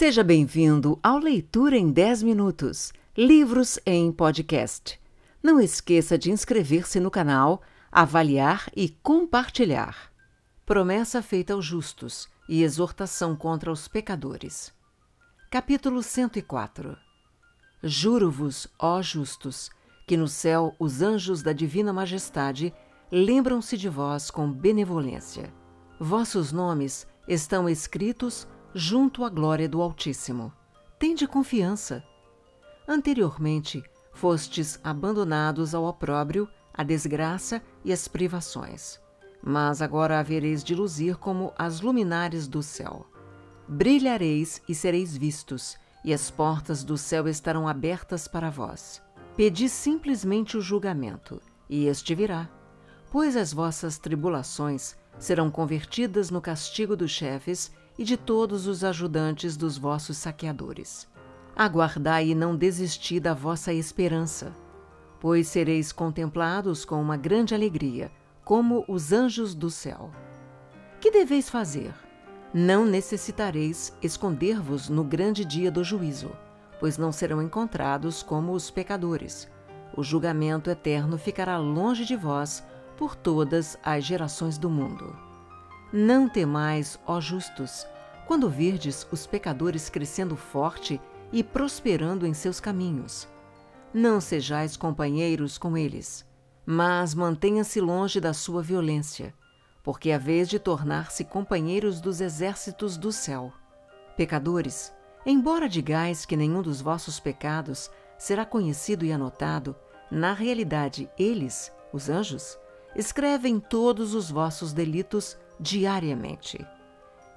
Seja bem-vindo ao Leitura em 10 Minutos Livros em Podcast. Não esqueça de inscrever-se no canal, avaliar e compartilhar. Promessa feita aos justos e exortação contra os pecadores. Capítulo 104 Juro-vos, ó justos, que no céu os anjos da Divina Majestade lembram-se de vós com benevolência. Vossos nomes estão escritos junto à glória do Altíssimo. Tende confiança. Anteriormente, fostes abandonados ao opróbrio, à desgraça e às privações. Mas agora havereis de luzir como as luminares do céu. Brilhareis e sereis vistos, e as portas do céu estarão abertas para vós. Pedi simplesmente o julgamento, e este virá. Pois as vossas tribulações serão convertidas no castigo dos chefes e de todos os ajudantes dos vossos saqueadores. Aguardai e não desisti da vossa esperança, pois sereis contemplados com uma grande alegria, como os anjos do céu. Que deveis fazer? Não necessitareis esconder-vos no grande dia do juízo, pois não serão encontrados como os pecadores. O julgamento eterno ficará longe de vós por todas as gerações do mundo. Não temais, ó justos, quando virdes os pecadores crescendo forte e prosperando em seus caminhos. Não sejais companheiros com eles, mas mantenha-se longe da sua violência, porque é a vez de tornar-se companheiros dos exércitos do céu. Pecadores, embora digais que nenhum dos vossos pecados será conhecido e anotado, na realidade eles, os anjos, escrevem todos os vossos delitos diariamente.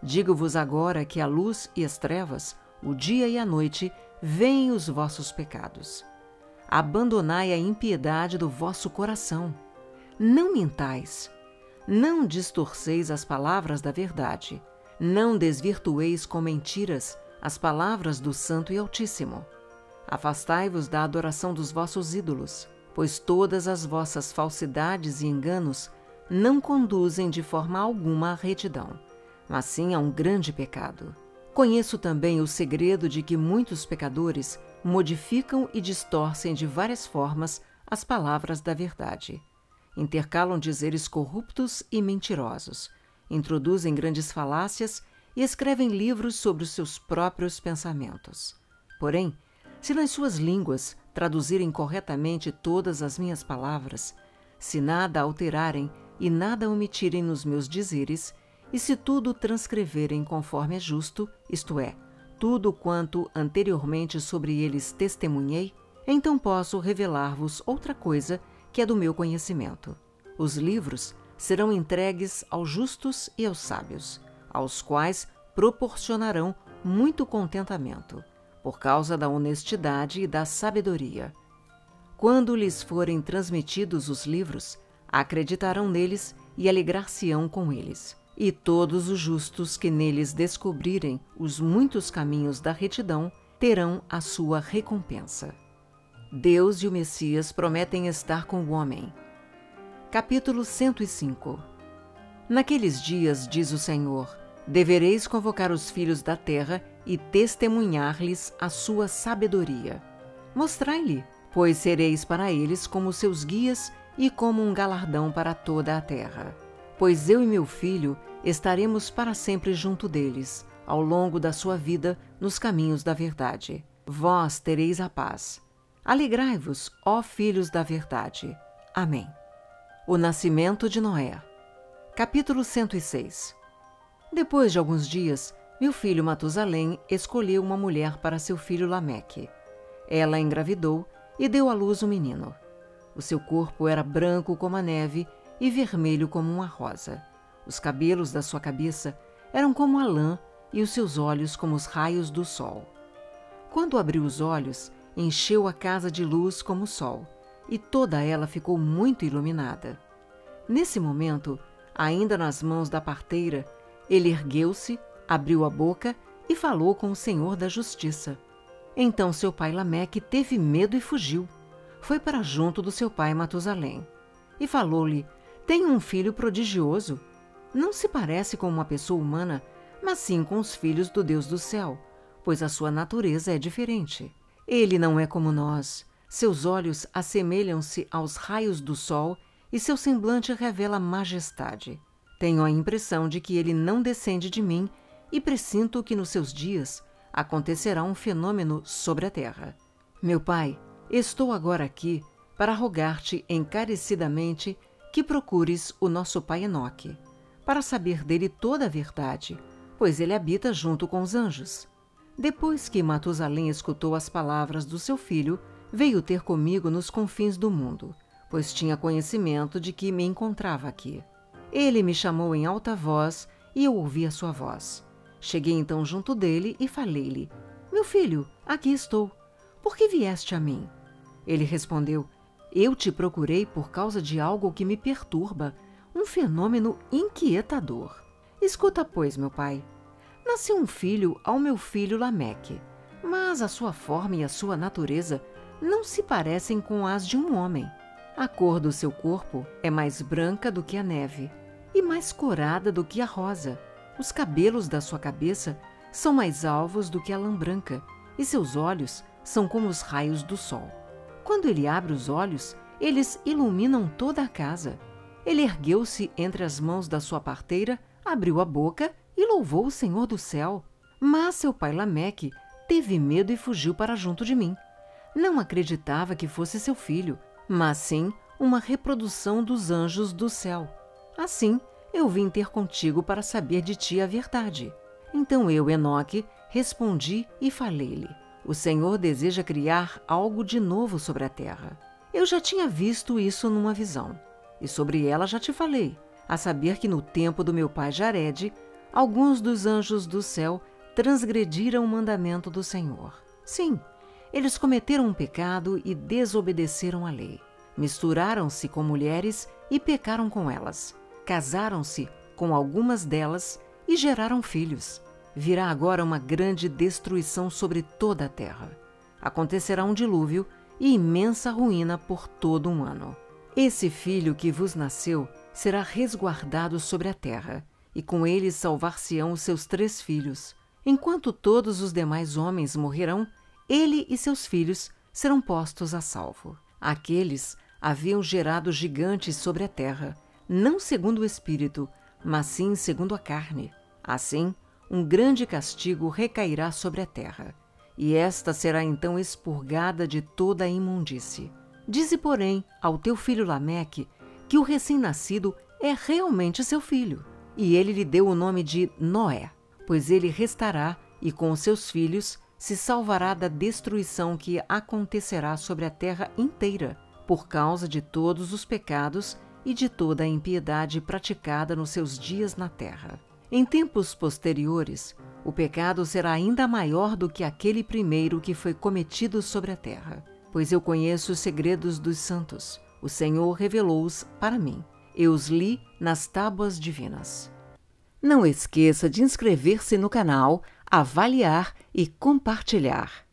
Digo-vos agora que a luz e as trevas, o dia e a noite, veem os vossos pecados. Abandonai a impiedade do vosso coração. Não mintais. Não distorceis as palavras da verdade. Não desvirtueis com mentiras as palavras do Santo e Altíssimo. Afastai-vos da adoração dos vossos ídolos, pois todas as vossas falsidades e enganos não conduzem de forma alguma à retidão, mas sim a um grande pecado. Conheço também o segredo de que muitos pecadores modificam e distorcem de várias formas as palavras da verdade. Intercalam dizeres corruptos e mentirosos, introduzem grandes falácias e escrevem livros sobre os seus próprios pensamentos. Porém, se nas suas línguas traduzirem corretamente todas as minhas palavras, se nada alterarem e nada omitirem nos meus dizeres, e se tudo transcreverem conforme é justo, isto é, tudo quanto anteriormente sobre eles testemunhei, então posso revelar-vos outra coisa que é do meu conhecimento. Os livros serão entregues aos justos e aos sábios, aos quais proporcionarão muito contentamento, por causa da honestidade e da sabedoria. Quando lhes forem transmitidos os livros, acreditarão neles e alegrar-se-ão com eles. E todos os justos que neles descobrirem os muitos caminhos da retidão terão a sua recompensa. Deus e o Messias prometem estar com o homem. Capítulo 105 Naqueles dias, diz o Senhor, devereis convocar os filhos da terra e testemunhar-lhes a sua sabedoria. Mostrai-lhe, pois sereis para eles como seus guias e como um galardão para toda a terra. Pois eu e meu filho estaremos para sempre junto deles, ao longo da sua vida nos caminhos da verdade. Vós tereis a paz. Alegrai-vos, ó filhos da verdade. Amém. O nascimento de Noé. Capítulo 106 Depois de alguns dias, meu filho Matusalém escolheu uma mulher para seu filho Lameque. Ela engravidou e deu à luz um menino. O seu corpo era branco como a neve e vermelho como uma rosa. Os cabelos da sua cabeça eram como a lã e os seus olhos como os raios do sol. Quando abriu os olhos, encheu a casa de luz como o sol, e toda ela ficou muito iluminada. Nesse momento, ainda nas mãos da parteira, ele ergueu-se, abriu a boca e falou com o Senhor da Justiça. Então seu pai Lameque teve medo e fugiu foi para junto do seu pai Matusalém e falou-lhe: Tenho um filho prodigioso. Não se parece com uma pessoa humana, mas sim com os filhos do Deus do céu, pois a sua natureza é diferente. Ele não é como nós. Seus olhos assemelham-se aos raios do sol e seu semblante revela majestade. Tenho a impressão de que ele não descende de mim e presinto que nos seus dias acontecerá um fenômeno sobre a terra. Meu pai, estou agora aqui para rogar-te encarecidamente que procures o nosso pai Enoque, para saber dele toda a verdade, pois ele habita junto com os anjos. Depois que Matusalém escutou as palavras do seu filho, veio ter comigo nos confins do mundo, pois tinha conhecimento de que me encontrava aqui. Ele me chamou em alta voz e eu ouvi a sua voz. Cheguei então junto dele e falei-lhe: Meu filho, aqui estou. Por que vieste a mim? Ele respondeu: Eu te procurei por causa de algo que me perturba, um fenômeno inquietador. Escuta, pois, meu pai. Nasceu um filho ao meu filho Lameque, mas a sua forma e a sua natureza não se parecem com as de um homem. A cor do seu corpo é mais branca do que a neve e mais corada do que a rosa. Os cabelos da sua cabeça são mais alvos do que a lã branca e seus olhos são como os raios do sol. Quando ele abre os olhos, eles iluminam toda a casa. Ele ergueu-se entre as mãos da sua parteira, abriu a boca e louvou o Senhor do céu. Mas seu pai Lameque teve medo e fugiu para junto de mim. Não acreditava que fosse seu filho, mas sim uma reprodução dos anjos do céu. Assim, eu vim ter contigo para saber de ti a verdade. Então eu, Enoque, respondi e falei-lhe: O Senhor deseja criar algo de novo sobre a terra. Eu já tinha visto isso numa visão, e sobre ela já te falei, a saber que no tempo do meu pai Jared, alguns dos anjos do céu transgrediram o mandamento do Senhor. Sim, eles cometeram um pecado e desobedeceram à lei. Misturaram-se com mulheres e pecaram com elas. Casaram-se com algumas delas e geraram filhos. Virá agora uma grande destruição sobre toda a terra. Acontecerá um dilúvio e imensa ruína por todo um ano. Esse filho que vos nasceu será resguardado sobre a terra, e com ele salvar-se-ão os seus três filhos. Enquanto todos os demais homens morrerão, ele e seus filhos serão postos a salvo. Aqueles haviam gerado gigantes sobre a terra, não segundo o espírito, mas sim segundo a carne. Assim, um grande castigo recairá sobre a terra, e esta será então expurgada de toda a imundície. Dize, porém, ao teu filho Lameque que o recém-nascido é realmente seu filho, e ele lhe deu o nome de Noé, pois ele restará e com seus filhos se salvará da destruição que acontecerá sobre a terra inteira, por causa de todos os pecados e de toda a impiedade praticada nos seus dias na terra. Em tempos posteriores, o pecado será ainda maior do que aquele primeiro que foi cometido sobre a terra. Pois eu conheço os segredos dos santos. O Senhor revelou-os para mim. Eu os li nas tábuas divinas. Não esqueça de inscrever-se no canal avaliar e compartilhar.